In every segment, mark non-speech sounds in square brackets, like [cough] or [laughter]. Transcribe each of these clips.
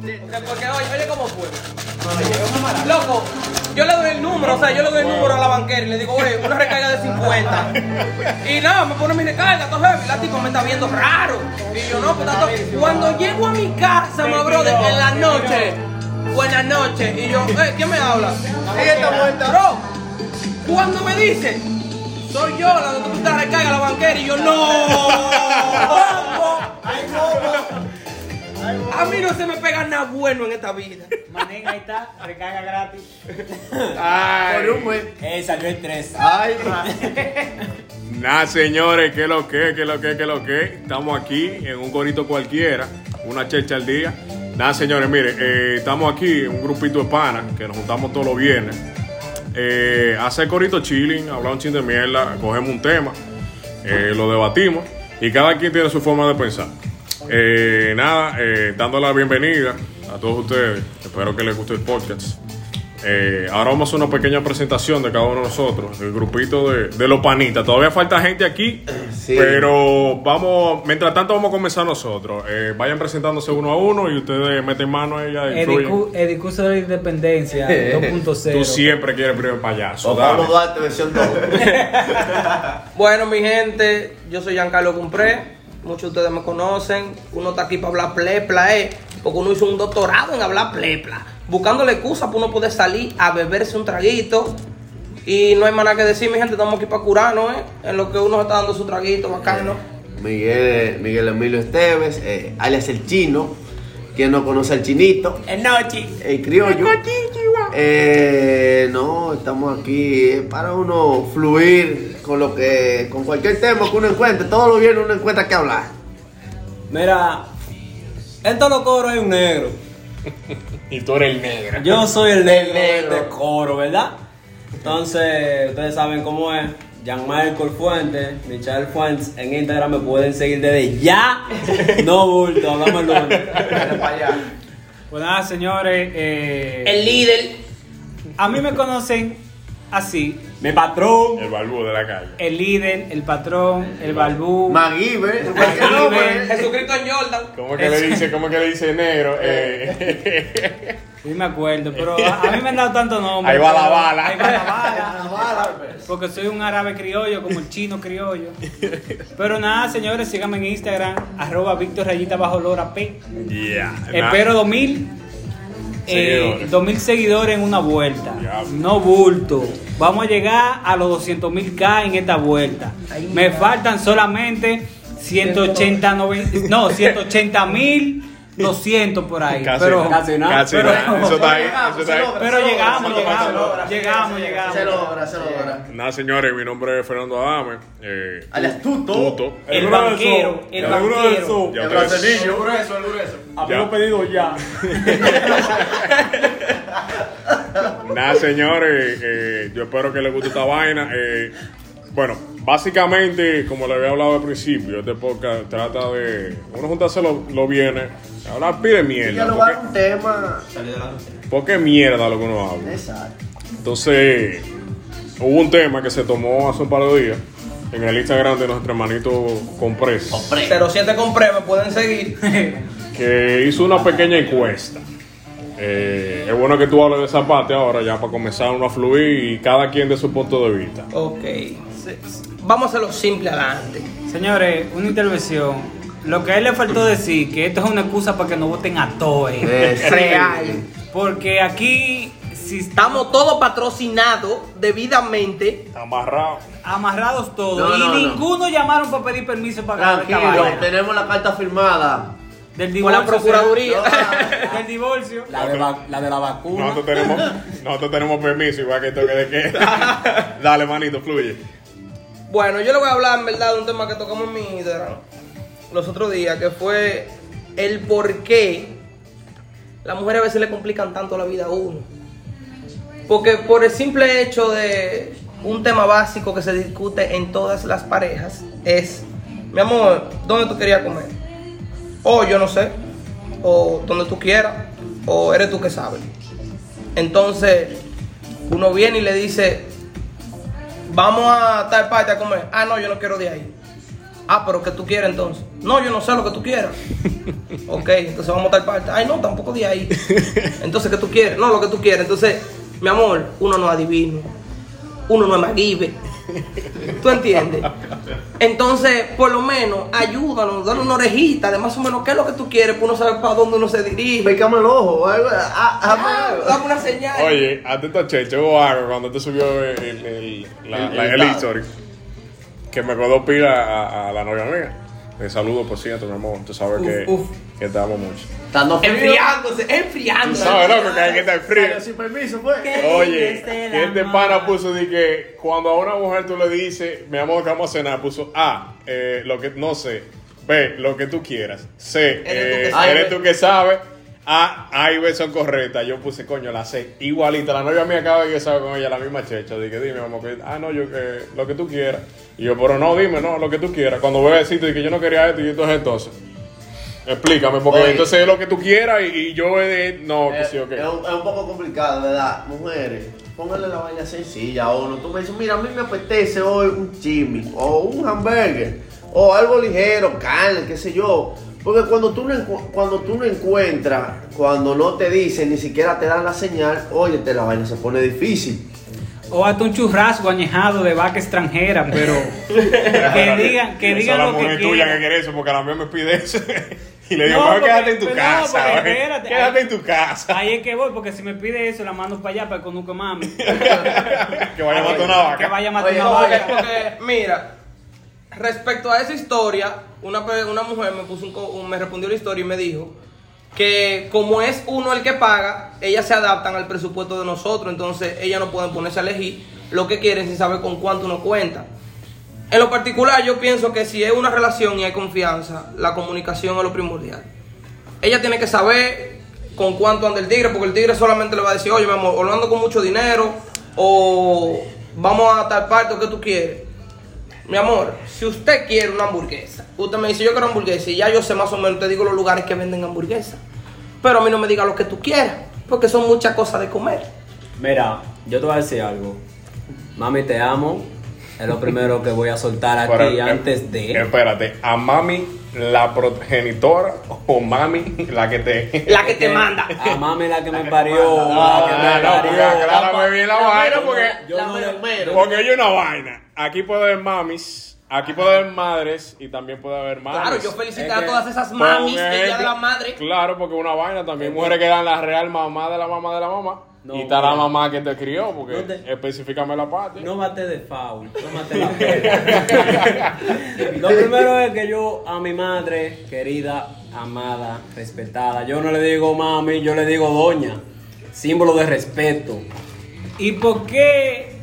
Porque oye, oye cómo fue. Loco, yo le doy el número, o sea, yo le doy el número a la banquera y le digo, oye, una recarga de 50. Y nada, me pone mi recarga, todo heavy, la me está viendo raro. Y yo no, pues tanto. Cuando llego a mi casa, my brother, en la noche, buenas noches, y yo, eh, ¿quién me habla? Ella está muerta. Bro, cuando me dice, soy yo la que tú te recarga a la banquera, y yo, no. [laughs] A mí no se me pega nada bueno en esta vida. Manen, ahí está, recarga gratis. Por un buen. Eh, salió el 3. Ay, [laughs] Nada, señores, ¿qué lo que, qué lo que, qué lo que? Estamos aquí en un corito cualquiera, una checha al día. Nada, señores, mire, eh, estamos aquí en un grupito de panas que nos juntamos todos los viernes. Eh, hacer corito chilling, hablar un chin de mierda, cogemos un tema, eh, lo debatimos y cada quien tiene su forma de pensar. Eh, nada, eh, dando la bienvenida a todos ustedes. Espero que les guste el podcast. Eh, ahora vamos a hacer una pequeña presentación de cada uno de nosotros, el grupito de, de los panitas. Todavía falta gente aquí, [clears throat] Sí. pero vamos, mientras tanto vamos a comenzar nosotros. Eh, vayan presentándose uno a uno y ustedes meten mano a ella. Edicu- El discurso de la independencia [laughs] 2.0. Tú siempre quieres primer payaso. vamos a darte versión 2. Bueno, mi gente, yo soy Giancarlo Cumpré. Muchos de ustedes me conocen. Uno está aquí para hablar plepla, eh. Porque uno hizo un doctorado en hablar plepla. Buscándole excusa para uno poder salir a beberse un traguito. Y no hay más nada que decir, mi gente. Estamos aquí para curarnos, eh. En lo que uno está dando su traguito bacano. Miguel, Miguel Emilio Esteves, eh, alias el chino. Quien no conoce al chinito, El noche. el criollo. Eh, no, estamos aquí para uno fluir con lo que, con cualquier tema que uno encuentre. Todos los viernes uno encuentra que hablar. Mira, en todos los coros hay un negro. [laughs] Y tú eres el negro. Yo soy el negro, negro. de coro, ¿verdad? Entonces, ustedes saben cómo es. Jean Michael Fuentes, Michelle Fuentes, en Instagram me pueden seguir desde ya. No bulto, hablamos el lunes. Pues nada, señores. eh, El líder. a mí me conocen así. Mi patrón. El balbú de la calle. El líder, el patrón, el balbú. MacGyver, MacGyver. Jesucristo en Jordan. ¿Cómo que le dice, cómo que le dice negro? Eh, Sí me acuerdo, pero a, a mí me han dado tanto nombre. Ahí va la bala. Ahí va la bala. [laughs] Porque soy un árabe criollo, como el chino criollo. Pero nada, señores, síganme en Instagram, arroba Víctor Rayita bajo Lora P. yeah. Espero 2000, eh, Seguidores. 2000 seguidores en una vuelta. No bulto. Vamos a llegar a los 200 mil K en esta vuelta. Me faltan solamente 180, 90, no, 180 mil 200 por ahí. Casi, pero, casi nada. Casi pero- nada. Eso está ahí. Eso está ahí. pero llegamos, llegamos, llegamos, llegamos. Se logra, se logra. Nada, señores, mi nombre es Fernando Adame. Eh, Alias Tuto. Tuto. El grueso, banquero, el el banquero. grueso. Ya El ustedes- bracelillo. Habíamos Ya. pedido ya. Nada, señores, eh, yo espero que les guste esta vaina. Eh, bueno, básicamente, como le había hablado al principio, este podcast trata de uno juntarse los lo viernes, hablar pide mierda. dialogar Porque, un tema. porque es mierda lo que uno habla. Exacto. Entonces, hubo un tema que se tomó hace un par de días en el Instagram de nuestro hermanito Compres, 07 compré, me pueden seguir. [laughs] que hizo una pequeña encuesta. Eh, es bueno que tú hables de esa parte ahora, ya para comenzar uno a fluir y cada quien de su punto de vista. Ok. Vamos a hacerlo simple adelante. Señores, una intervención. Lo que a él le faltó decir, que esto es una excusa para que no voten a todos. Eh. Real. Porque aquí, si Estamos todos patrocinados debidamente. Amarrado. amarrados todos No, y no, no. ninguno llamaron para pedir permiso para Tranquilo, tenemos la carta firmada. Del Con divorcio. la Procuraduría. [laughs] Del divorcio. La de, va- la de la vacuna. Nosotros tenemos, nosotros tenemos permiso, igual que toque de queda. [laughs] Dale, manito, fluye. Bueno, yo le voy a hablar en verdad de un tema que tocamos en mi Instagram los otros días, que fue el por qué las mujeres a veces le complican tanto la vida a uno. Porque por el simple hecho de un tema básico que se discute en todas las parejas es, mi amor, ¿dónde tú querías comer? O yo no sé, o donde tú quieras, o eres tú que sabes. Entonces, uno viene y le dice, vamos a tal parte a comer. Ah, no, yo no quiero de ahí. Ah, pero ¿qué tú quieres entonces? No, yo no sé lo que tú quieras. [laughs] ok, entonces vamos a tal parte. Ay, no, tampoco de ahí. Entonces, ¿qué tú quieres? No, lo que tú quieres. Entonces, mi amor, uno no es adivino. Uno no es maguibe. ¿Tú entiendes? Entonces, por lo menos, ayúdanos, dale una orejita de más o menos qué es lo que tú quieres, pues uno sabe para dónde uno se dirige. Pícame el ojo. algo, ah, dame una señal. Oye, atento a Checho, hubo algo cuando te subió el, el, la, El- la- el el tag. history. Que me acordó pila a, a la novia mía. Te saludo, por cierto, mi amor. Tú sabes Uf, que, uf. que te amo mucho. Estando frío. Enfriándose, Tú enfriándose. sabes, loco, que hay que estar frío. Pero sin permiso, pues. Oye, que este pana puso de que cuando a una mujer tú le dices, mi amor, que vamos a cenar, puso A, eh, lo que no sé, B, lo que tú quieras, C, Eres tú que eh, eres tú que sabes, A, A y B son correctas. Yo puse, coño, la C, igualita. La novia mía acaba de sabe con ella la misma checha. Dije, dime, amor, que, ah, no, yo, eh, lo que tú quieras. Y yo, pero no, dime, no, lo que tú quieras. Cuando voy a decirte de que yo no quería esto y entonces, entonces. Explícame, porque Oye. entonces es lo que tú quieras y, y yo he de, no, que Eh, sí, ok. es, un, es un poco complicado, ¿verdad? Mujeres, pónganle la vaina sencilla a uno. Tú me dices, mira, a mí me apetece hoy un chimi, o un hamburger, o algo ligero, carne, qué sé yo. Porque cuando tú no, cuando tú no encuentras, cuando no te dicen, ni siquiera te dan la señal, óyete, la vaina se pone difícil. O hasta un churrasco añejado de vaca extranjera, pero [laughs] que digan, que digan es la lo que mujer tuya que quieran. quiere eso, porque la mía me pide eso. [laughs] y le digo, No, porque- quédate en tu no, casa. porque oye. espérate, quédate ahí- en tu casa. Ahí es que voy, porque si me pide eso, la mando para allá para que conozca mami. [laughs] que vaya a matar una Que vaca. vaya a matar una No, vaca. porque, mira, respecto a esa historia, una, una mujer me puso un, me respondió la historia y me dijo que como es uno el que paga, ellas se adaptan al presupuesto de nosotros, entonces ellas no pueden ponerse a elegir lo que quieren sin saber con cuánto uno cuenta. En lo particular, yo pienso que si es una relación y hay confianza, la comunicación es lo primordial. Ella tiene que saber con cuánto anda el tigre, porque el tigre solamente le va a decir, oye, mi amor, o lo ando con mucho dinero, o vamos a tal parte, o qué tú quieres. Mi amor, si usted quiere una hamburguesa, usted me dice, yo quiero hamburguesa, y ya yo sé más o menos, te digo los lugares que venden hamburguesas. Pero a mí no me diga lo que tú quieras, porque son muchas cosas de comer. Mira, yo te voy a decir algo. Mami, te amo. Es lo primero que voy a soltar aquí Pero, eh, antes de. Espérate, ¿a mami la progenitora o mami la que te. La que te manda. A [laughs] mami la que me parió. la que me Ah, no, porque parió. aclárame bien la vaina, porque. Yo La no mero, le- mero. Porque hay una vaina. Aquí puede haber mamis, aquí puede haber madres y también puede haber mamis. Claro, yo felicito Es a que- todas esas mamis del Día de la Madre. Claro, porque una vaina también. Mujeres que dan la real mamá de la mamá de la mamá. No, y está la mamá que te crió, porque No te- específicame la parte. No mate de foul, no mate la [laughs] pena. Lo primero es que yo a mi madre, querida, amada, respetada, yo no le digo mami, yo le digo doña. Símbolo de respeto. ¿Y por qué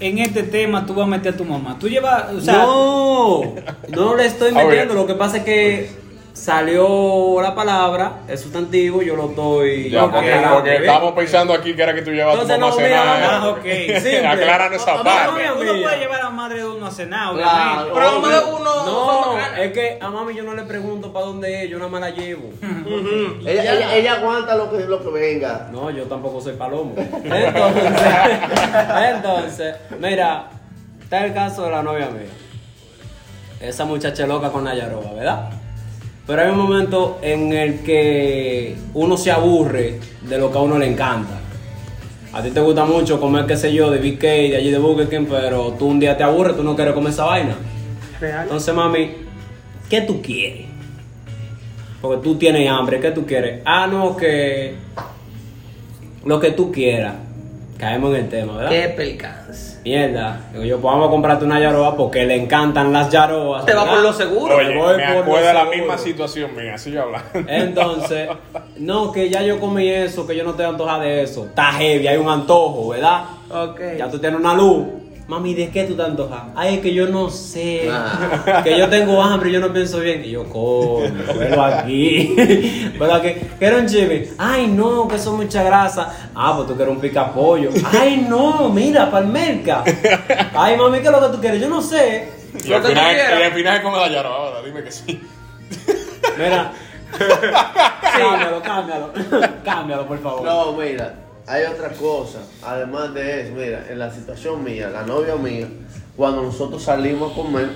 en este tema tú vas a meter a tu mamá? Tú llevas, o sea, no, no le estoy [laughs] metiendo. Lo que pasa es que salió la palabra, el sustantivo, yo lo estoy. Ya, porque, porque pensando aquí que era que tú llevas a tu Entonces, mamá a no, cenar. mira, [laughs] ah, ok. Simple. Acláranos esa No, parte. no, uno puede llevar a la madre de uno a cenar, Claro. Pero a mejor uno No, es que a mami yo no le pregunto para dónde es, yo nada más la llevo. [laughs] Ella, ella aguanta lo que, lo que venga. No, yo tampoco soy palomo. Entonces, [laughs] entonces, mira, está el caso de la novia mía. Esa muchacha loca con Nayaroba, ¿verdad? Pero hay un momento en el que uno se aburre de lo que a uno le encanta. A ti te gusta mucho comer, qué sé yo, de BK, de allí de Burger King, pero tú un día te aburres, tú no quieres comer esa vaina. Real. Entonces, mami, ¿qué tú quieres? Porque tú tienes hambre, ¿qué tú quieres? Ah, no, que lo que tú quieras. Caemos en el tema, ¿verdad? Qué percance. Mierda. Digo yo, pues vamos a comprarte una yaroba porque le encantan las yarobas. Te va por lo seguro. Oye, Me voy me por lo acuerdo de la misma situación mía, sigue hablando. Entonces, [laughs] no, que ya yo comí eso, que yo no te antoja de eso. Está heavy, hay un antojo, ¿verdad? Ok. Ya tú tienes una luz. Mami, ¿de qué tú te antojas? Ay, es que yo no sé. Ah. Que yo tengo hambre y yo no pienso bien. Y yo, coño, velo aquí. [laughs] Velo aquí. ¿Quieres un chimi? Ay, no, que eso es mucha grasa. Ah, pues tú quieres un pica pollo. Ay, no, mira, palmerca. Ay, mami, ¿qué es lo que tú quieres? Yo no sé. Y Lo al que tú final, y al final es como la llaro ahora, dime que sí. Mira. [laughs] Cámbialo, cámbialo. [laughs] Cámbialo, por favor. No, mira, hay otra cosa. Además de eso, mira, en la situación mía, la novia mía, cuando nosotros salimos a comer,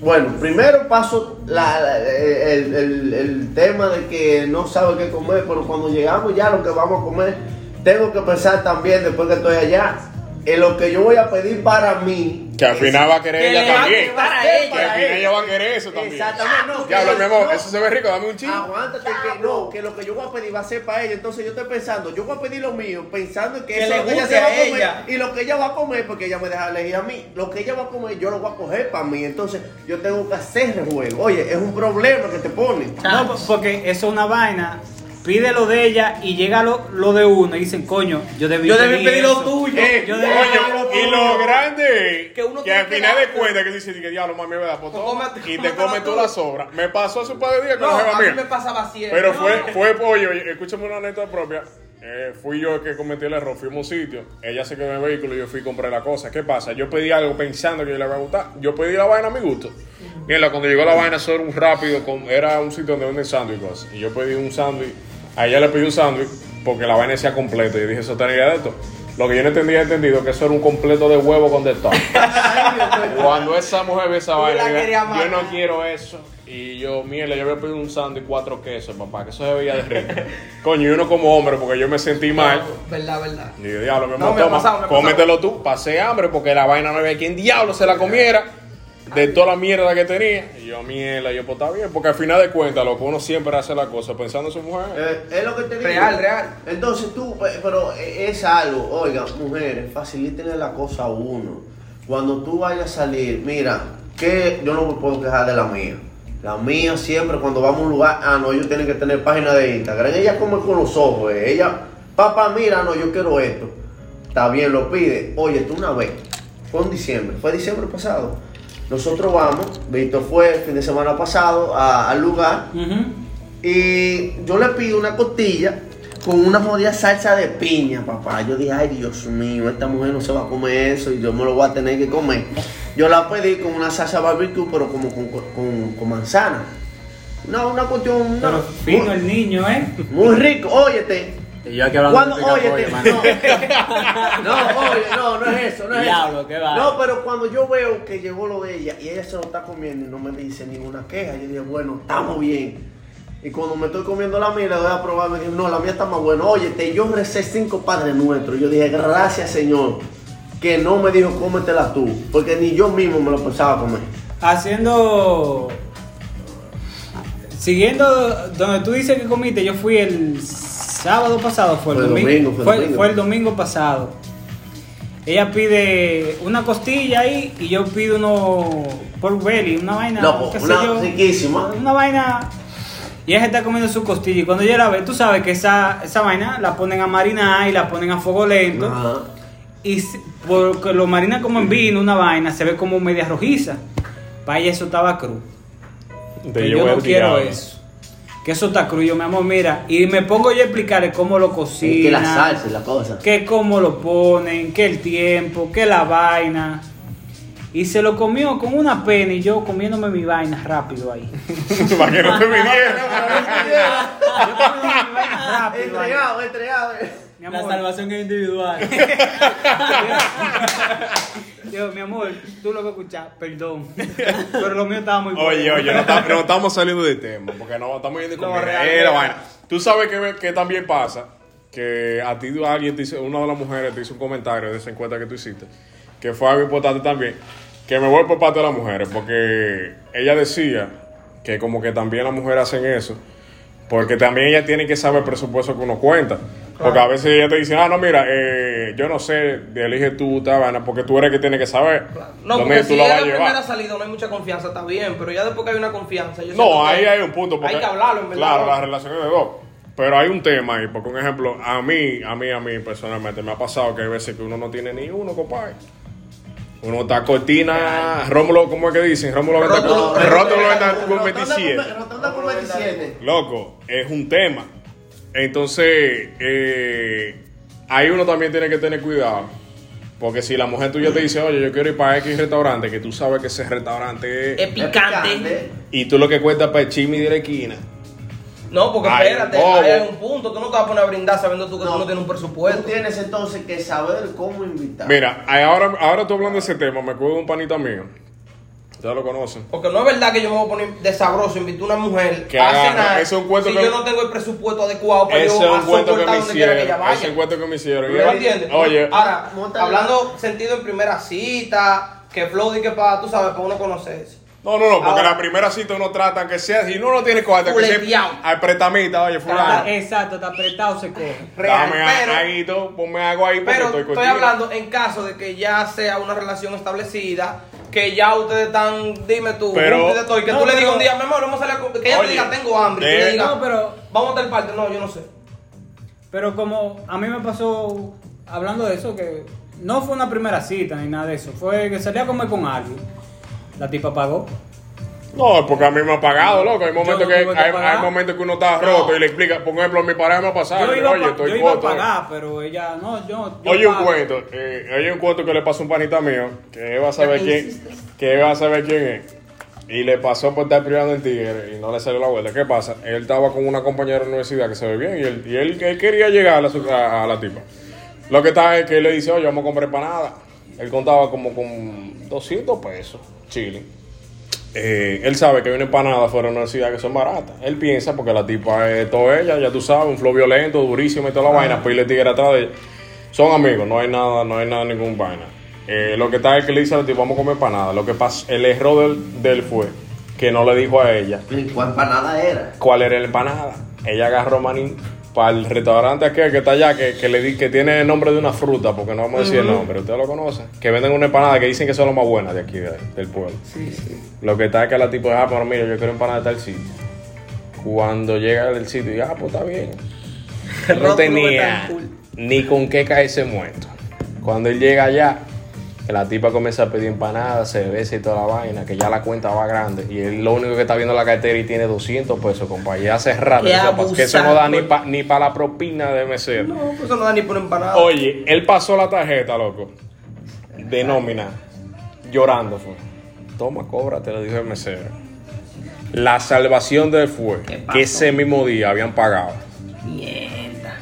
Bueno, primero paso el, el- el tema de que no sabe qué comer, pero cuando llegamos ya lo que vamos a comer, tengo que pensar también, después que estoy allá, en lo que yo voy a pedir para mí. Que al final va a querer Que ella también. para. Que al final ella va a querer eso también. Exactamente, no. mi amor, no. eso se ve rico, dame un chingo. Aguántate que no, que lo que yo voy a pedir va a ser para ella. Entonces yo estoy pensando, yo voy a pedir lo mío, pensando en que, Que eso es lo que ella se va a a comer. ella. Y lo que ella va a comer, porque ella me deja elegir a mí, lo que ella va a comer, yo lo voy a coger para mí. Entonces yo tengo que hacer rejuego. Oye, es un problema que te pone. No, porque eso es una vaina. Pide lo de ella y llega lo, lo de uno y dicen, coño, yo debí Yo debí pedir lo eso. tuyo. Eh, Yo debí pedir lo y tuyo. lo grande es Que uno que al que final de cuentas que dice que diablo mami Pues toma, cómete- y te comes toda la sobra me pasó hace un par de días con No, jeva a mí mía me pasaba siempre. pero No. fue fue pollo y escúchame una anécdota propia eh, fui yo el que cometí el error fuimos a un sitio ella se quedó en el vehículo y yo fui y compré la cosa ¿qué pasa? yo pedí algo pensando que yo le iba a gustar yo pedí la vaina a mi gusto Mira, cuando llegó la vaina, era un rápido, con, era un sitio donde venden sándwich y cosas. Y yo pedí un sándwich, a ella le pedí un sándwich porque la vaina decía completo. Y yo dije, eso tenía de esto. Lo que yo no entendía, entendido que eso era un completo de huevo con de todo. [laughs] Cuando esa mujer ve esa vaina, yo no quiero eso. Y yo, mierda, yo había pedido un sándwich y cuatro quesos, papá, que eso se veía de rico. [laughs] Coño, y uno como hombre, porque yo me sentí mal. Verdad, verdad. Y yo, diablo, mi No, me toma, pasado, me cómetelo tú. Pasé hambre porque la vaina no había quien diablo se la comiera de toda la mierda que tenía. Y yo, mierda, yo, pues está bien, porque al final de cuentas, lo que uno siempre hace la cosa pensando en su mujer. Eh, es lo que te digo. Real, real. Entonces tú, pe- pero es algo, oiga, mujeres, facilítenle la cosa a uno. Cuando tú vayas a salir, mira, que yo no me puedo quejar de la mía. La mía siempre, cuando vamos a un lugar, ah, no, ellos tienen que tener página de Instagram. Ella come con los ojos, eh. ella, papá, mira, no, yo quiero esto. Está bien, lo pide. Oye, tú una vez, fue en diciembre, fue diciembre pasado. Nosotros vamos, Víctor fue el fin de semana pasado a- al lugar. Y yo le pido una costilla con una jodida salsa de piña, papá. Yo dije, ay, Dios mío, esta mujer no se va a comer eso y yo me lo voy a tener que comer. Yo la pedí con una salsa barbecue, pero como con, con- con manzana. No, una cuestión. Pero fino muy, el niño, ¿eh? muy rico, óyete. Y yo aquí hablando Cuando, de pica óyete, pollo, man. no, no, oye, no, no es eso, no es Diablo, eso. qué va. No, pero cuando yo veo que llegó lo de ella y ella se lo está comiendo y no me dice ninguna queja, yo dije, bueno, estamos bien. Y cuando me estoy comiendo la mía, le doy a probar, me dijo, no, la mía está más buena. Oye, te, yo recé cinco padres nuestros. Yo dije, gracias, Señor, que no me dijo, cómetela tú, porque ni yo mismo me lo pensaba comer. Haciendo. Siguiendo donde tú dices que comiste, yo fui el sábado pasado, fue el Fue domingo. domingo, fue el fue, domingo. fue el domingo pasado. Ella pide una costilla ahí y yo pido uno pork belly, una vaina, No, qué sé una yo, riquísima. una vaina. Y ella se está comiendo su costilla y cuando ella la ve, tú sabes que esa, esa vaina la ponen a marinar y la ponen a fuego lento. Ajá. Y porque lo marina como en vino, una vaina, se ve como media rojiza. Para ella eso estaba cru. Te Que llevo yo no quiero diablo. eso. Que eso está cru, yo mi amor, mira. Y me pongo yo a explicarle cómo lo Es cocinan. que la salsa y la cosa. Que cómo lo ponen, que el tiempo, que la vaina. Y se lo comió con una pena y yo comiéndome mi vaina rápido ahí. [laughs] Para que no te viniera. Yo comiéndome mi vaina rápido ahí. Entregado, entregado. Mi La amor, salvación es individual. [laughs] [laughs] mi amor, tú lo que escuchas, perdón. [laughs] Pero lo mío estaba muy bueno. Oye, oye, no, ta- no estamos saliendo de tema, porque no estamos yendo Eh, la vaina. Tú sabes que, que también pasa que a ti alguien te hizo, una de las mujeres te hizo un comentario de esa encuesta que tú hiciste, que fue algo importante también, que me voy por parte de las mujeres, porque ella decía que como que también las mujeres hacen eso, porque también ellas tienen que saber el presupuesto que uno cuenta. Porque a veces ella te dice, ah, no, mira, eh, yo no sé, elige tú, tal vaina, porque tú eres el que tiene que saber No, dónde porque tú si es vas la a llevar. primera salida no hay mucha confianza, está bien, pero ya después que hay una confianza, yo No, ahí hay un punto. Porque, hay que hablarlo, en verdad. Claro, las relaciones de dos. Pero hay un tema ahí, porque un ejemplo, a mí, a mí, a mí personalmente, me ha pasado que hay veces que uno no tiene ni uno, compadre. Uno está cortina, Rómulo, ¿cómo es que dicen? Rómulo venta Rótulo. con- Rótulo venta con Rotonda 27. Rotonda con 27. Loco, es un tema. Entonces, eh, ahí uno también tiene que tener cuidado. Porque si la mujer tuya te dice, oye, yo quiero ir para X restaurante, que tú sabes que ese restaurante es... Es picante. Y tú lo que cuentas para el chisme de la esquina. No, porque Ay, espérate, hay un punto. Tú no te vas a poner a brindar sabiendo tú que No. tú no tienes un Tú presupuesto. tienes entonces que saber cómo invitar. Mira, ahora, ahora tú hablando de ese tema, me acuerdo de un panita mío Ustedes lo conocen. Porque no es verdad que yo me voy a poner de sabroso, invito a una mujer Que a cenar. es un cuento si que- yo no tengo el presupuesto adecuado para Ese yo un cuento que soportar me donde quiera que ella hicieron. vaya. Ese es un cuento que me hicieron. ¿Me entiendes? Oye, Ahora, hablando sentido en primera cita, que flow y que para, tú sabes, para uno conocerse. No, no, no, porque Ahora- la primera cita uno trata que sea, si uno no tiene cuarto, que sea Culeteado. al pretamita, oye, fulano. Exacto, está apretado, se coge. Real, Dame pero, aguito, ponme algo ahí porque pero estoy estoy contigo. hablando en caso de que ya sea una relación establecida, que ya ustedes están, dime tú, Pero- juntos y de todo, y que No, tú le pero- digas un día, mi amor, vamos a salir a co- que ella Oye, te diga, tengo hambre, y tú de- le digas, No, pero- vamos a tal parte, no, yo no sé. Pero como a mí me pasó, hablando de eso, que no fue una primera cita ni nada de eso, fue que salí a comer con alguien. La tipa pagó. No, porque a mí me ha pagado, loco. Hay momentos, no que, hay, momentos que uno está roto y le explica. Por ejemplo, mi pareja me ha pasado. Yo iba, oye, pa- estoy yo iba a pagar, pero ella no, yo. yo Oye, un cuento. Eh, oye, un cuento que le pasó a un panita mío. Que va a saber quién. Que va a saber quién es. Y le pasó por estar privando en Tigre y no le salió la vuelta. ¿Qué pasa? Él estaba con una compañera de la universidad que se ve bien y él, y él, él quería llegar a, su- a- a la tipa. Lo que está es que él le dice, oye, vamos a comprar empanada. Él contaba como con 200 pesos, chile. Eh, él sabe que hay una empanada fuera de una universidad que son baratas. Él piensa, porque la tipa es toda ella, ya tú sabes, un flow violento, durísimo y toda la vaina, pues le tigre atrás de ella. Son amigos, no hay nada, no hay nada, ningún vaina. Eh, lo que está es que le dice a la tipa, vamos a comer empanada. Lo que pasa, el error del, del fue que no le dijo a ella ¿Y ¿Cuál empanada era? cuál era la empanada. Ella agarró maní para el restaurante aquel que está allá, que, que le di, que tiene el nombre de una fruta, porque no vamos a decir el nombre, ustedes lo conocen. Que venden una empanada que dicen que son las más buenas de aquí, de- del pueblo. Lo que está es que la tipo ah, pero mira, yo quiero empanada de tal sitio. Cuando llega del sitio, y ah, pues está bien. [laughs] No tenía ni con qué caerse muerto. Cuando él llega allá, que la tipa comienza a pedir empanadas, cerveza y toda la vaina, que ya la cuenta va grande. Y él lo único que está viendo en la cartera y tiene 200 pesos, compa. Y hace rato que eso no da ni para ni pa la propina de mesero. No, pues eso no da ni por empanada. Oye, él pasó la tarjeta, loco, de nómina, llorando fue. Toma, cobra, te lo dijo el mesero. La salvación de él fue que ese mismo día habían pagado.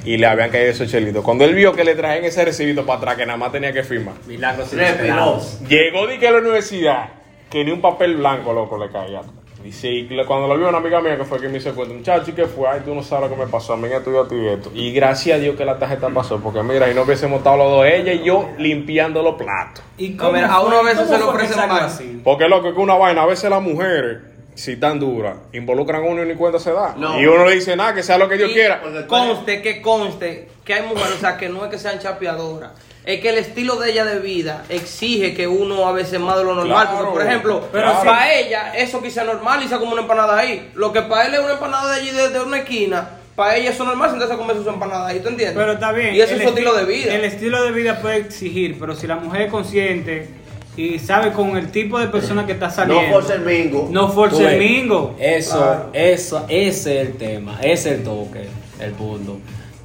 Y le habían caído esos chelitos. Cuando él vio que le traían ese recibito para atrás, que nada más tenía que firmar, Milagros inesperados. llegó de que a la universidad, que ni un papel blanco, loco, le caía. Dice, y cuando lo vio una amiga mía que fue que me hizo cuenta, muchacho, ¿y qué fue? Ay, tú no sabes lo que me pasó, a mí esto y esto y esto. Y gracias a Dios que la tarjeta pasó, porque mira, y no hubiésemos estado los dos, ella y yo, limpiando los platos. ¿Y No, mira, a uno a veces se le ofrecen más. así? Porque loco, que una vaina, a veces las mujeres, si tan duras, involucran a uno y ni cuenta se da. No. Y uno le dice nada, que sea lo que Dios Y quiera. Conste, que conste, que hay mujeres, o sea, que no es que sean chapeadoras. Es que el estilo de ella de vida exige que uno a veces más de lo normal. Claro, porque, por ejemplo, pero para ella, eso quizá normal y sea como una empanada ahí. Lo que para él es una empanada de allí, de, de una esquina, para ella eso es normal sentarse a comer sus empanadas ahí, ¿tú entiendes? Pero está bien. Y eso el es su estilo esti- de vida. El estilo de vida puede exigir, pero si la mujer es consciente y sabe con el tipo de persona que está No saliendo. force el mingo. No force el ves, mingo. Eso, Claro. eso, ese es el tema, ese es el toque, el punto.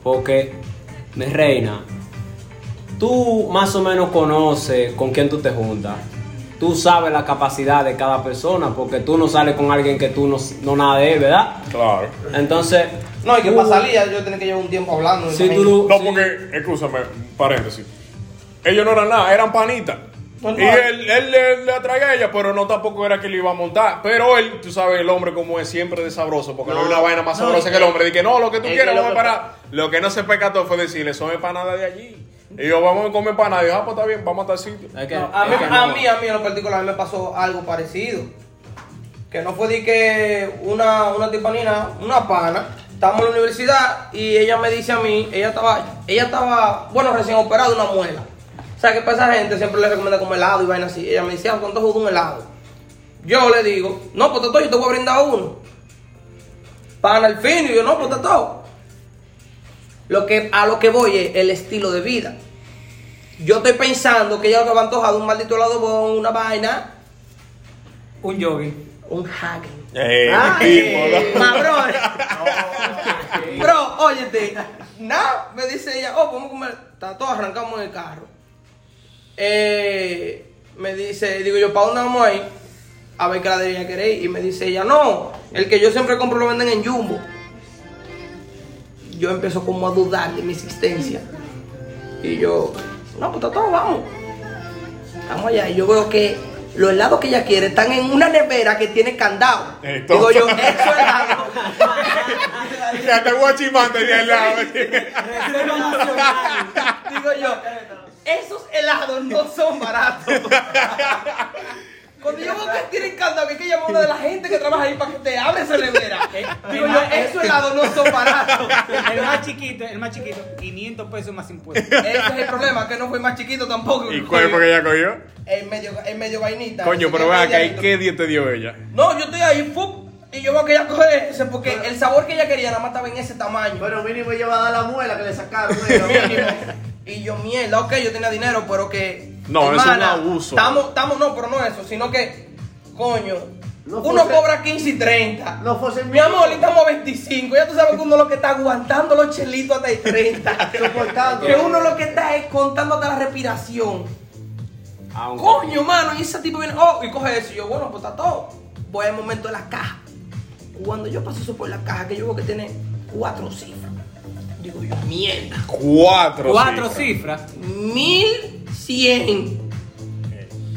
Porque, mi reina, tú más o menos conoces con quién tú te juntas. Tú sabes la capacidad de cada persona, porque tú no sales con alguien que tú no, no nada de él, ¿verdad? Claro. Entonces. no, y que tú- para salir yo tenía que llevar un tiempo hablando. imagino. tú No, sí. porque, escúchame, paréntesis. Ellos no eran nada, eran panitas. Normal. Y él, él le, le atraía a ella, pero no tampoco era que le iba a montar. Pero él, tú sabes, el hombre como es siempre de sabroso, porque no, No, hay una vaina más no, sabrosa que el hombre. Dije, no, lo que tú quieras, vamos a que- parar. Lo que no se pecató fue decirle, son empanadas de allí. Y yo, vamos a comer empanadas. Y yo, ah, pues está bien, vamos a tal sitio. Que- No, a, mí, a mí, a mí en lo particular me pasó algo parecido. Que no fue de que una, una tipanina, una pana, estábamos en la universidad y ella me dice a mí, ella estaba, ella estaba, bueno, recién operada de una muela. O sea que para esa gente siempre le recomienda comer helado y vaina así. Ella me decía, ¿cuánto jugo un helado? Yo le digo, no, pues todo, yo te voy a brindar uno. Pana al fin, y yo, no, pues todo. Lo que, a lo que voy es el estilo de vida. Yo estoy pensando que ella lo que va a antojar de un maldito helado bon, una vaina, Un jogging. un hagging. Eh, Ay, ¿no? [laughs] ma, bro. [laughs] Bro, óyete. Nada, me dice ella, oh, vamos a comer. Está todo, arrancamos en el carro. Eh, me dice, digo yo, ¿para dónde vamos a ir? A ver qué la ella quiere ir. Y me dice ella, no, el que yo siempre compro lo venden en Jumbo. Yo empiezo como a dudar de mi existencia. Y yo, no, pues está todo, vamos. Estamos allá. Y yo veo que los helados que ella quiere están en una nevera que tiene candado. Entonces- [laughs] [laughs] Digo yo, eso helado. Que hasta Guachimán tenía al lado. Reserva Nacional. Digo yo, esos helados no son baratos. Cuando yo veo que tienen candado, que hay que llamar a una de la gente que trabaja ahí para que te abra esa nevera. [laughs] Digo yo, esos helados no son baratos. El más chiquito, el más chiquito, 500 pesos más impuestos. Ese es el problema, que no fue más chiquito tampoco. ¿Y cuál fue que ella cogió? En medio, en medio vainita. Coño, pero vea que ahí. ¿qué día te dio ella? No, yo estoy ahí, ¡fup! y yo veo que ella coge ese, porque el sabor que ella quería nada más estaba en ese tamaño. Pero mínimo ella va a dar la muela que le sacaron. [laughs] Mínimo. Y yo, mierda, ok, yo tenía dinero, pero que. No, eso es un abuso. Estamos, estamos, no, pero no eso, sino que, coño, No uno fuese- cobra 15 y 30. No fuese Mi amor, estamos a 25. Ya tú sabes que uno lo que está aguantando los chelitos hasta el 30. [laughs] Soportando. que uno lo que está es contando hasta la respiración. Aunque- Coño, mano, y ese tipo viene, oh, y coge eso. Y yo, bueno, pues está todo. Voy al momento de la caja. Cuando yo paso eso por la caja, que yo veo que tiene cuatro cifras. Digo yo, mierda. Cuatro. Cuatro cifras. cifras. Mil cien.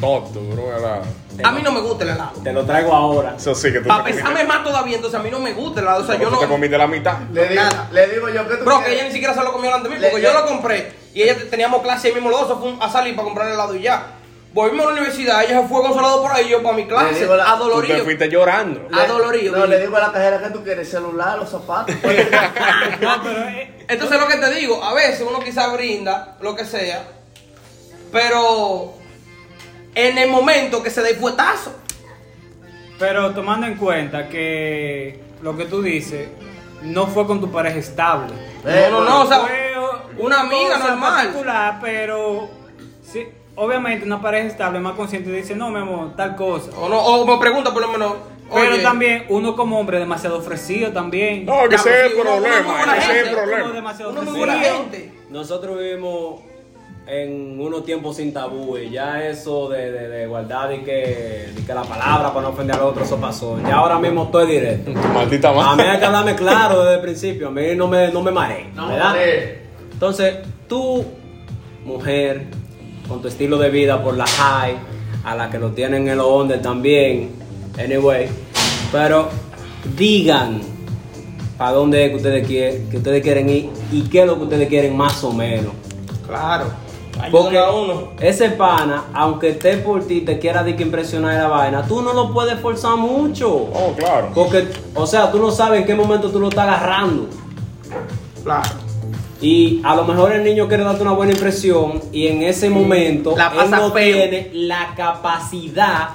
Tonto, bro, helado. A mí no me gusta el helado. Te lo traigo ahora. Eso sí que tú Para pesarme más todavía, entonces a mí no me gusta el helado. O sea, yo Tú te no. comiste la mitad. Le digo, Nada. le digo yo que tú Bro, que ella ni siquiera se lo comió delante de mí, porque yo lo compré. Y ella teníamos clase ahí mismo los dos, fue a salir para comprar el helado y ya. Volvimos a la universidad, ella se fue con su helado por ahí, yo para mi clase, la- Tú te fuiste llorando. Le- adolorido, No, le digo a la cajera que tú quieres celular, los zapatos. [laughs] No, pero eh, Entonces lo que te digo, a veces uno quizá brinda, lo que sea, pero en el momento que se dé fuetazo. Pero tomando en cuenta que lo que tú dices no fue con tu pareja estable. Eh, no, no, no, o sea, Fue una amiga normal. particular, pero obviamente una pareja estable más consciente dice, no, mi amor, tal cosa. O, no, o me pregunta por lo menos. Pero oye, también uno como hombre demasiado ofrecido también. No, que es el problema. Ese es el Uno problema. demasiado uno ofrecido. gente. Nosotros vivimos en unos tiempos sin tabúes. Ya eso de, de, de guardar y que, y que la palabra para no ofender al otro, eso pasó. Ya ahora mismo estoy directo. Tu [laughs] maldita A mí madre. hay que hablarme claro desde el principio. A mí no me, no me mareé. No, ¿verdad? vale. Entonces, tú, mujer, con tu estilo de vida por la high, a la que lo tienen en los under también, anyway, pero digan para dónde es que ustedes, quieren, que ustedes quieren ir y qué es lo que ustedes quieren más o menos. Claro. Porque a uno. ese pana, aunque esté por ti, te quiera de que impresionar la vaina, tú no lo puedes forzar mucho. Oh, claro. Porque, o sea, tú no sabes en qué momento tú lo estás agarrando. Claro. Y a lo mejor el niño quiere darte una buena impresión y en ese momento La él no feo. tiene la capacidad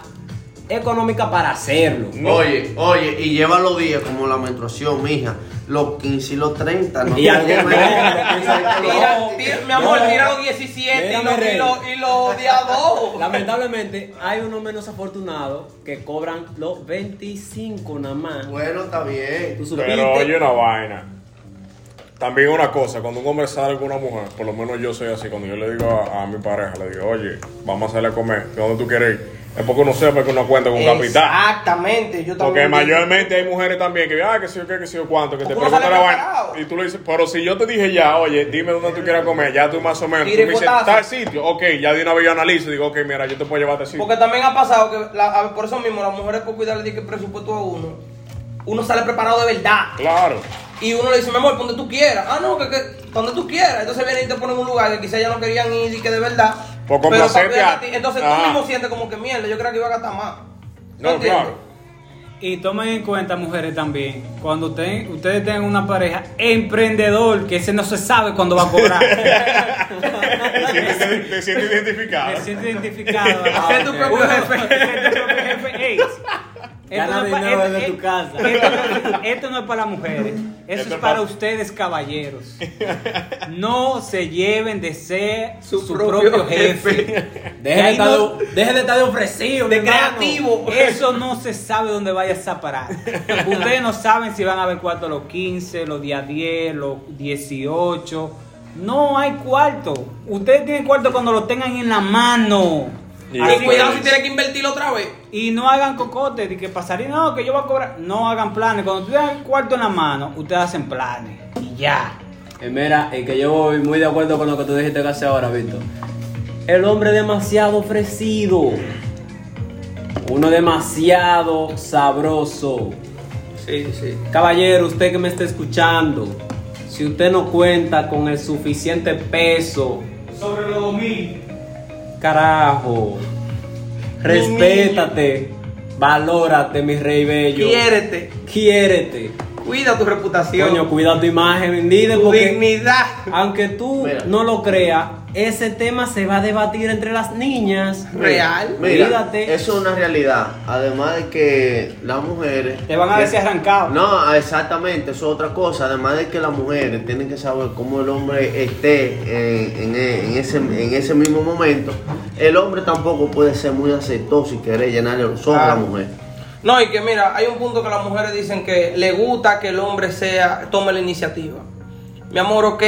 económica para hacerlo. Oye, oye, y lleva los días como la menstruación, mija. Los 15 y los 30, ¿no? Y menos. [laughs] Tira, tira- mi amor, tira los 17 y los, y los, y los días 2. Lamentablemente hay unos menos afortunados que cobran los 25 nada más. Bueno, está bien. Pero oye una vaina. También una cosa, cuando un hombre sale con una mujer, por lo menos yo soy así, cuando yo le digo a, a mi pareja, le digo, oye, vamos a salir a comer, ¿de dónde tú quieres ir? Es porque uno sepa que uno cuenta con capital. Exactamente. Yo Porque también. mayormente hay mujeres también que, ah, que sé yo qué, que sé yo cuánto, que te Porque preguntan la vaina. Y tú le dices, pero si yo te dije ya, oye, dime dónde tú quieras comer, ya tú más o menos. Tú Tire me dices, tal sitio, ok, ya de una vez yo analizo y digo, ok, mira, yo te puedo llevar a este sitio. Porque también ha pasado que, la- a- por eso mismo, las mujeres por cuidarle de que presupuesto a uno, uno sale preparado de verdad. Claro. Y uno le dice, mi amor, donde tú quieras. Ah, no, que, que donde tú quieras. Entonces vienen y te ponen en un lugar que quizás ya no querían ir y que de verdad. Por pero complacerte a- ti. Entonces Ah. tú mismo sientes como que mierda, yo creo que iba a gastar más. No, entiendes? claro. Y tomen en cuenta, mujeres, también, cuando usted- ustedes tengan una pareja emprendedor, que ese no se sabe cuándo va a cobrar. [laughs] Te sientes, te sientes identificado. Me siento identificado. [laughs] Ser [laughs] tu propio jefe. ser tu propio jefe. No es pa- esto- desde tu esto- casa. Esto, esto no es para las mujeres. Eso Esto es para pa- ustedes, caballeros. No se lleven de ser Su su, propio propio, jefe. jefe. [laughs] Deje, Que de estar, no- de, deje de estar de ofrecido, De hermano. creativo. Eso no se sabe dónde vayas a parar. Ustedes no saben si van a ver cuarto los 15, los días 10, los 18. No hay cuarto. Ustedes tienen cuarto cuando lo tengan en la mano. Y Así cuidado si tienes que invertirlo otra vez. y no hagan cocote de que pasaría, no, que yo voy a cobrar. No hagan planes. Cuando tengan el cuarto en la mano, ustedes hacen planes. Y ya. Eh, mira, y que yo voy muy de acuerdo con lo que tú dijiste casi ahora, Víctor. El hombre demasiado ofrecido. Uno demasiado sabroso. Sí, sí. Caballero, usted que me está escuchando, si usted no cuenta con el suficiente peso, Sobre los 2000. Carajo, respétate, valórate, mi rey bello. Quiérete. Quiérete. Cuida tu reputación. Coño, cuida tu imagen, bendita, tu porque dignidad. aunque tú Mira. no lo creas, ese tema se va a debatir entre las niñas. Real. Mira, Cuídate. eso es una realidad. Además de que las mujeres. Te van a decir arrancado. No, exactamente, eso es otra cosa. Además de que las mujeres tienen que saber cómo el hombre esté en, en- en ese, en ese mismo momento. El hombre tampoco puede ser muy aceptoso y querer llenarle los ojos a la mujer. No, y que mira, hay un punto que las mujeres dicen que le gusta que el hombre sea, tome la iniciativa. Mi amor, ok,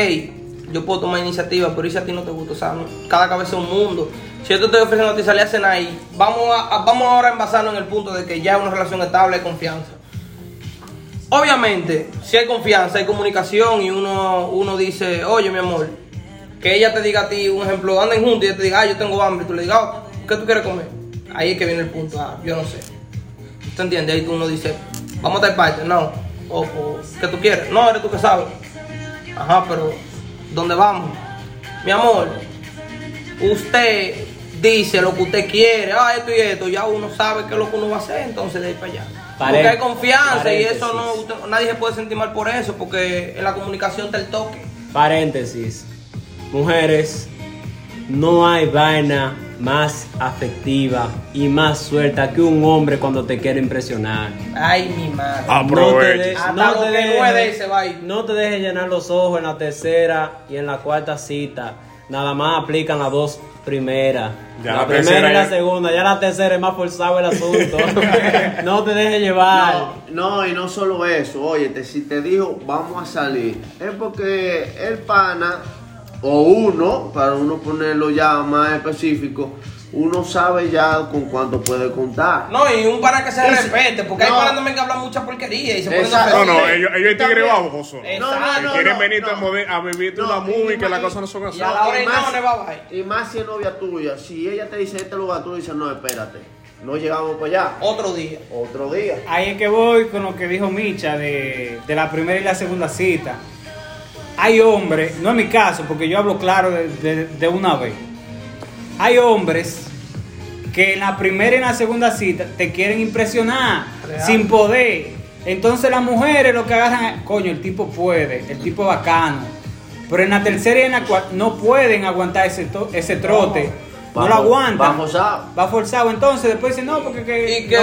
yo puedo tomar iniciativa, pero ¿y si a ti no te gusta? O sea, cada cabeza es un mundo. Si yo te estoy ofreciendo a ti salir a cenar y vamos, a, vamos ahora a envasarnos en el punto de que ya es una relación estable de confianza. Obviamente, si hay confianza, hay comunicación y uno, uno dice, oye mi amor, que ella te diga a ti, un ejemplo, anden juntos y ella te diga, ah, yo tengo hambre, y tú le digas, "Ah, ¿qué tú quieres comer? Ahí es que viene el punto, ah, yo no sé. ¿Te entiendes? Ahí tú uno dice, vamos a tal parte, no. O, o, ¿qué tú quieres? No, eres tú que sabes. Ajá, pero ¿dónde vamos? Mi amor, usted dice lo que usted quiere, ah, esto y esto, ya uno sabe qué es lo que uno va a hacer, entonces de ahí para allá. Porque hay confianza y eso no, usted- nadie se puede sentir mal por eso, porque en la comunicación está el toque. Paréntesis. Mujeres, no hay vaina más afectiva y más suelta que un hombre cuando te quiere impresionar. Ay, mi madre. Aproveche. No te, de- no te que dejes- no es de ese va no te dejes llenar los ojos en la tercera y en la cuarta cita. Nada más aplican las dos primeras. Ya la, la primera y la es- segunda. Ya la tercera es más forzado el asunto. [laughs] no te dejes llevar. No, no, y no solo eso. Oye, te- si te dijo vamos a salir, es porque el pana o uno, para uno ponerlo ya más específico, uno sabe ya con cuánto puede contar. No, y un para que se si- respete, porque hay no. panas también que hablan mucha porquería y se ponen. No, no, ellos, ellos hay son. Eh, No, no, Exacto. no, quieren no. a, No, una y movie que las cosas no son así. y a la hora y y más-. Y más si es novia tuya, si ella te dice este lugar, tú dices, no, espérate, no llegamos para allá. Otro día. Otro día. Ahí es que voy con lo que dijo Micha de, de la primera y la segunda cita. Hay hombres, no es mi caso, porque yo hablo claro de, de- de una vez. Hay hombres que en la primera y en la segunda cita te quieren impresionar Real. sin poder. Entonces las mujeres lo que agarran es, coño, el tipo puede, el tipo bacano. Pero en la tercera y en la cuarta no pueden aguantar ese, ese trote. No, lo Vamos- aguantan. vamos a- Va forzado. Entonces después dicen, no, porque que, Y que-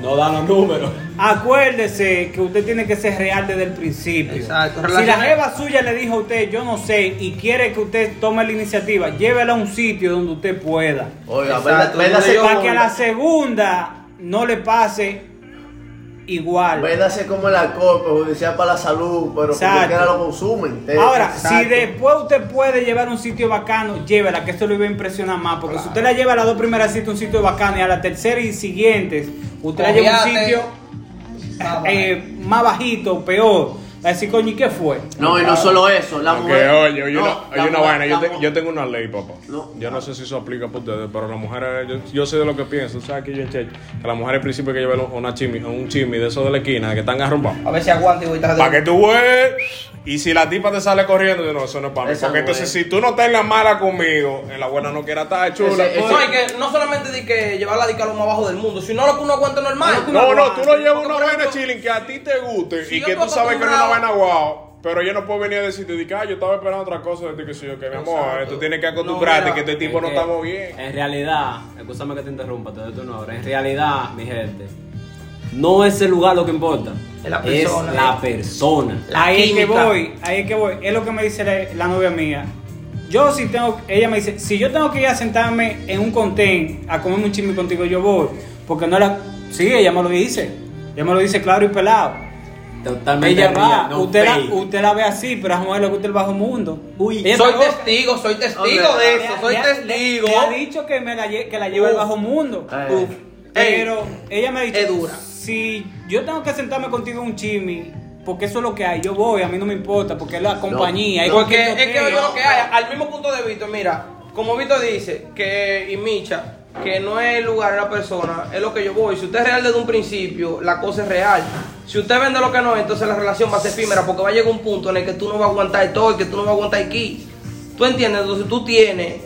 no. No dan los números. Acuérdese que usted tiene que ser real desde el principio. Exacto, Si la jeva suya le dijo a usted, yo no sé, y quiere que usted tome la iniciativa, llévela a un sitio donde usted pueda. Oiga, Exacto, véndase yo- Para que a la segunda no le pase igual. Véndase como el alcohol, perjudicial para la salud, pero como Exacto. quiera lo consumen. Ahora, Exacto. si después usted puede llevar a un sitio bacano, llévela, que esto le va a impresionar más. Porque si usted la lleva a las dos primeras citas a un sitio bacano y a la tercera y siguientes, usted la lleva a un sitio eh, más bajito, peor. A decir, coño, ¿y qué fue? No, y no solo eso, la mujer. oye, oye, no, una, oye, una mujer- vaina, yo, te- yo tengo una ley, papá. No. yo no sé si eso aplica para ustedes, pero las mujeres, yo, yo sé de lo que pienso, ¿sabes? Que yo Cheche, que las mujeres al principio hay que llevar una chimi, un chimi de esos de la esquina, que están arrumbados. A ver si aguanta y voy a Para que tú veas, y si la tipa te sale corriendo, yo no, eso no es para mí. Esa Porque no entonces, es. si tú no estás en la mala conmigo, en la buena no quiera estar chula. Ese- No, y que no solamente di que llevarla que a lo más bajo del mundo, sino lo que uno aguanta normal. No, no, tú lo llevas una vaina chilling que a ti te guste si y que tú sabes que no Pero ella no puede venir a decirte, que, "Ah, yo estaba esperando otra cosa de ti, que sí, yo, que mi amor, Exacto. tú tienes que acostumbrarte No, que este tipo Es no que, estamos bien. En realidad, escúchame que te interrumpa, te doy tu nombre. En realidad, mi gente, no es el lugar lo que importa. Es la persona, la eh. persona. La ahí es que voy, ahí es que voy. Es lo que me dice la, la novia mía. Yo si tengo, ella me dice, si yo tengo que ir a sentarme en un contén a comerme un chisme contigo, yo voy. Porque no la... Sí, ella me lo dice. Ella me lo dice claro y pelado. Totalmente Ella va, no usted, la, usted la ve así, pero a mujer le gusta el bajo mundo. Uy, Ella Soy testigo, soy testigo Hombre, de eso, soy le testigo. Le, le ha dicho que, me la, que la lleva al bajo mundo. Uf. Pero ella me ha dicho, Es dura. si yo tengo que sentarme contigo en un chimi, porque eso es lo que hay, yo voy, a mí no me importa, porque es la compañía. Porque es que oye lo que hay, al mismo punto de Víctor, mira, como Víctor dice, que y Micha, que no es el lugar, es la persona, es lo que yo voy. Si usted es real desde un principio, la cosa es real. Si usted vende lo que no es, entonces la relación va a ser efímera porque va a llegar un punto en el que tú no vas a aguantar todo y que tú no vas a aguantar aquí. ¿Tú entiendes? Entonces tú tienes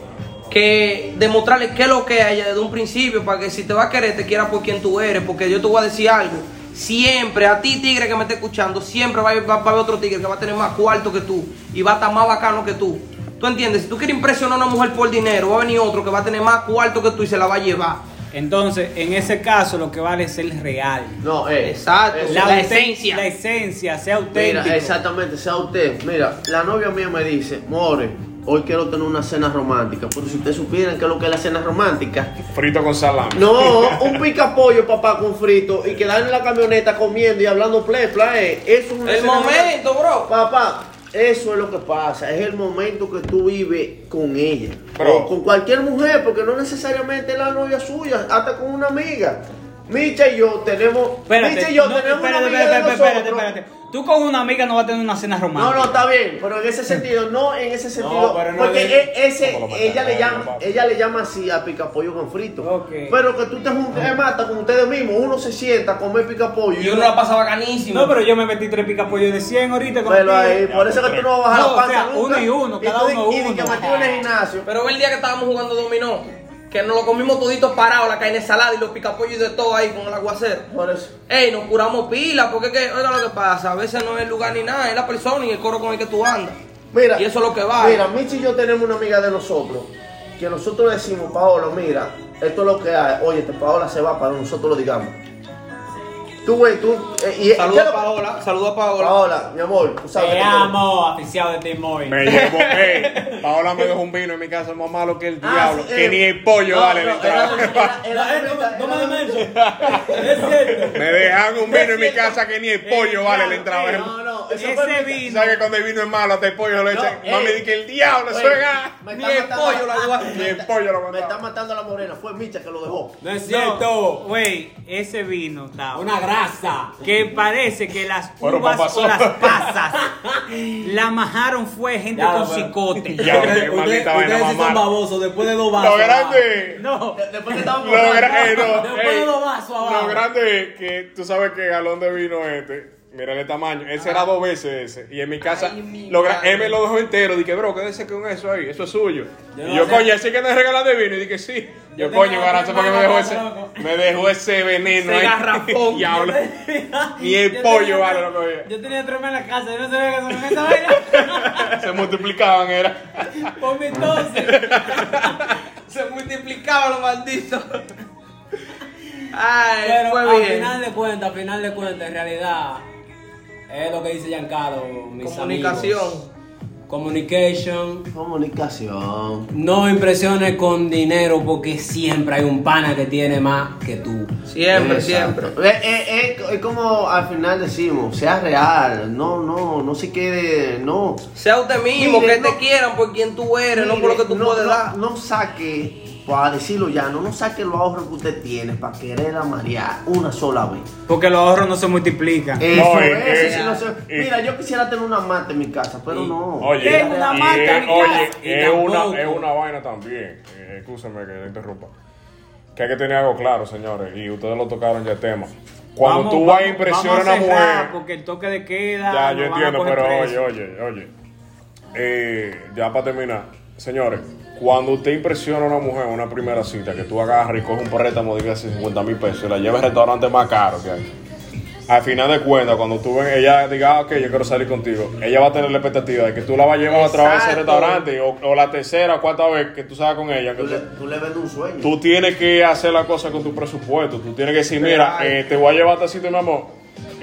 que demostrarle qué es lo que hay desde un principio para que si te va a querer, te quiera por quien tú eres. Porque yo te voy a decir algo. Siempre, a ti tigre que me esté escuchando, siempre va a, va a haber otro tigre que va a tener más cuarto que tú y va a estar más bacano que tú. ¿Tú entiendes? Si tú quieres impresionar a una mujer por dinero, va a venir otro que va a tener más cuarto que tú y se la va a llevar. Entonces, en ese caso, lo que vale es el real. No, eh. Exacto. eso- La esencia. La esencia, sea auténtico. Mira, exactamente, sea usted. Mira, la novia mía me dice, More, hoy quiero tener una cena romántica. Pero si ustedes supieran qué es lo que es la cena romántica. Frito con salami. No, [laughs] un pica pollo, papá, con frito y quedar en la camioneta comiendo y hablando play, play. Eso es una El cena momento, bro. Papá, eso es lo que pasa. Es el momento que tú vives con ella. Bro. O con cualquier mujer, porque no necesariamente es la novia suya, hasta con una amiga. Micha y yo tenemos. Espérate, Micha y yo no, tenemos espérate, una amiga espérate, de espérate, nosotros. Tú con una amiga no vas a tener una cena No, romántica. no, está bien, pero en ese sentido, no en ese sentido, pero no porque le- e- ese, ¿Cómo lo ella le llama, ella le llama así a picapollo con frito. Ok. Pero que tú te juntes, es mata con ustedes mismos, uno se sienta a comer picapollo Y uno la pasa bacanísimo. No, pero yo me metí tres picapollos de 100 ahorita con Pero ahí, por eso es que tú no vas a bajar No, la o panza sea, nunca. uno y uno, cada tú- uno y de uno. que metido en el gimnasio. Pero el día que estábamos jugando dominó, que nos lo comimos toditos parados, la carne salada y los picapollos y de todo ahí con el aguacero. Por eso. Ey, nos curamos pila, porque es que, oiga lo que pasa, a veces no es el lugar ni nada, es la persona y el coro con el que tú andas. Mira, Y eso es lo que va. Mira, Michi y yo tenemos una amiga de nosotros que nosotros le decimos, Paola, mira, esto es lo que hay. Oye, te Paola se va para nosotros lo digamos. Tú, güey, tú. eh, y- Saluda ¿qué a lo- Paola, saluda a Paola. Paola, mi amor, tú sabes. Te amo, aficionado de Tim Moy. Me llevo, [laughs] ey, Paola me dejó un vino en mi casa más malo que el Ah, diablo. sí, que eh, ni el pollo no, vale no, Eh, me. Es cierto. Me dejan un vino en mi casa que ni el pollo Eh, vale la entrada. Eh, No, no, eso Ese fue vino. ¿Sabes que cuando el vino es malo hasta el pollo lo echan? No, Mami, ey. di que el diablo suena. me Ni el pollo la igual. Ni el pollo lo Me está matando la morena, fue Micha que lo dejó. No es cierto. Güey, ese vino, Una grasa. que parece que las Pero uvas papá o las pasas la majaron fue gente Ya, con pero- psicote. Ya, Ustedes- maldita vaina Ustedes sí más son babosos después de dos vasos. Lo grande. No, De- Después que estábamos Lo, borrachos. gra- eh, no, Después de los vasos abajo. lo grande es que tú sabes que galón de vino este, mira el tamaño, ese era dos veces ese. Y en mi casa, Ay, mi madre. me lo dejó entero. Dije, bro, quédese con eso ahí, eso es suyo. Yo y yo, sé. coño, así que no es regalar de vino. Y dije, sí. Yo, coño, barato, porque me dejó ese, me dejó ese veneno Ese ahí. garrafón. [laughs] Diablo. [laughs] Ni el Yo pollo vale lo oye. Yo tenía tres en la casa, yo no sabía que son esa vaina. [laughs] Se multiplicaban, era. Por mi entonces. Se multiplicaban los malditos. Ay, Pero al final de cuentas, al final de cuentas, en realidad, es lo que dice Giancarlo, mis Comunicación. amigos. Communication. Comunicación. No impresiones con dinero porque siempre hay un pana que tiene más que tú. Siempre, Exacto. siempre. Es, es- es- es como al final decimos, sea real, no, no, no se quede, no. Sea usted mismo, Mire, que te quieran por quien tú eres, no por lo que tú no, puedes no- dar. No saque, para decirlo ya, no, no saque los ahorros que usted tiene para querer a María una sola vez. porque los ahorros no se multiplican. Eso No, es, eh, eso eh, sí no se- eh. Mira, yo quisiera tener una mata en mi casa, pero Y- no. Oye, Tengo una es- en mi oye, casa. Es una, es una vaina también. Eh, Escúchame que le interrumpa. Que hay que tener algo claro, señores, y ustedes lo tocaron ya el tema. Cuando Vamos- tú vas a impresionar a una mujer. Porque el toque de queda. Ya, nos yo entiendo, pero preso. oye, oye, oye. Eh, ya para terminar, señores, cuando usted impresiona a una mujer en una primera cita, que tú agarras y coges un préstamo de casi 50 mil pesos y la llevas al restaurante más caro que hay. Al final de cuentas, cuando tú ven, ella diga, ah, ok, yo quiero salir contigo, ella va a tener la expectativa de que tú la vas a llevar otra vez a ese Exacto. restaurante o, o la tercera o cuarta vez que tú salgas con ella. que Tú le, tú- le vendes un sueño. Tú tienes que hacer la cosa con tu presupuesto. Tú tienes que decir, mira, eh, te voy a llevar a este sitio, mi amor.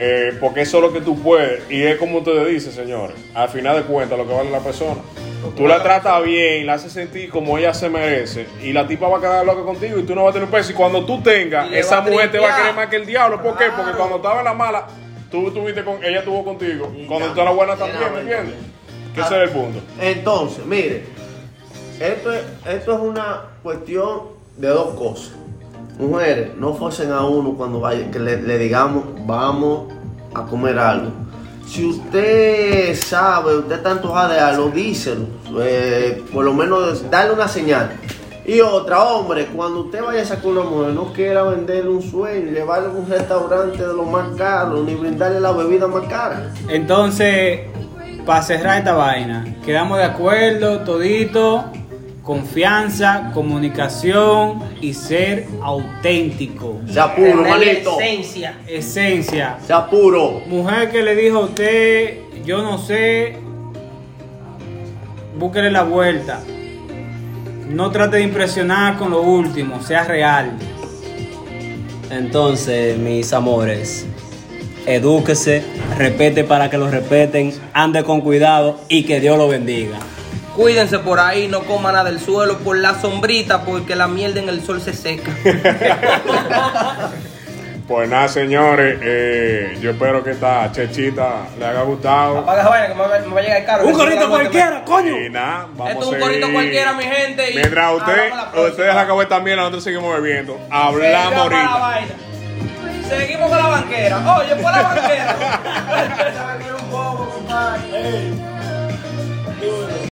Eh, porque eso es lo que tú puedes. Y es como ustedes dicen, señores. Al final de cuentas, lo que vale la persona. Tú la tratas bien, la haces sentir como ella se merece. Y la tipa va a quedar loca contigo y tú no vas a tener un peso. Y cuando tú tengas, esa mujer te va a querer más que el diablo. ¿Por qué? Claro. Porque cuando estaba en la mala, tú estuviste con, ella estuvo contigo. Y Cuando tú eras buena también, ¿me entiendes? Que ese es el punto. Entonces, mire, esto es, esto es una cuestión de dos cosas. Mujeres, no forcen a uno cuando vaya, que le, digamos vamos a comer algo. Si usted sabe, usted está antojada de algo, díselo. Eh, por lo menos darle una señal. Y otra, hombre, cuando usted vaya a sacar una mujer, no quiera venderle un sueño, llevarle a un restaurante de los más caros, ni brindarle la bebida más cara. Entonces, para cerrar esta vaina, quedamos de acuerdo, todito, confianza, comunicación y ser auténtico. Sea puro, hermanito. esencia. Esencia. Sea puro. Mujer que le dijo a usted, yo no sé, búsquele la vuelta. No trate de impresionar con lo último, sea real. Entonces, mis amores, edúquese, respete para que lo respeten, ande con cuidado y que Dios lo bendiga. Cuídense por ahí, no coman nada del suelo por la sombrita, porque la mierda en el sol se seca. [laughs] Pues nada, señores, eh, yo espero que esta chechita le haya gustado. Apaga esa vaina que me va, me va a llegar el carro. Un corrito cualquiera, coño. Y nada, vamos Esto es un seguir. cualquiera, mi gente, y Mientras usted, ustedes esta mierda, nosotros seguimos bebiendo. Hablamos Seguimos con la ahorita. vaina. Seguimos con la banquera. Oye, por la banquera. [laughs] [laughs] Un poco, compadre.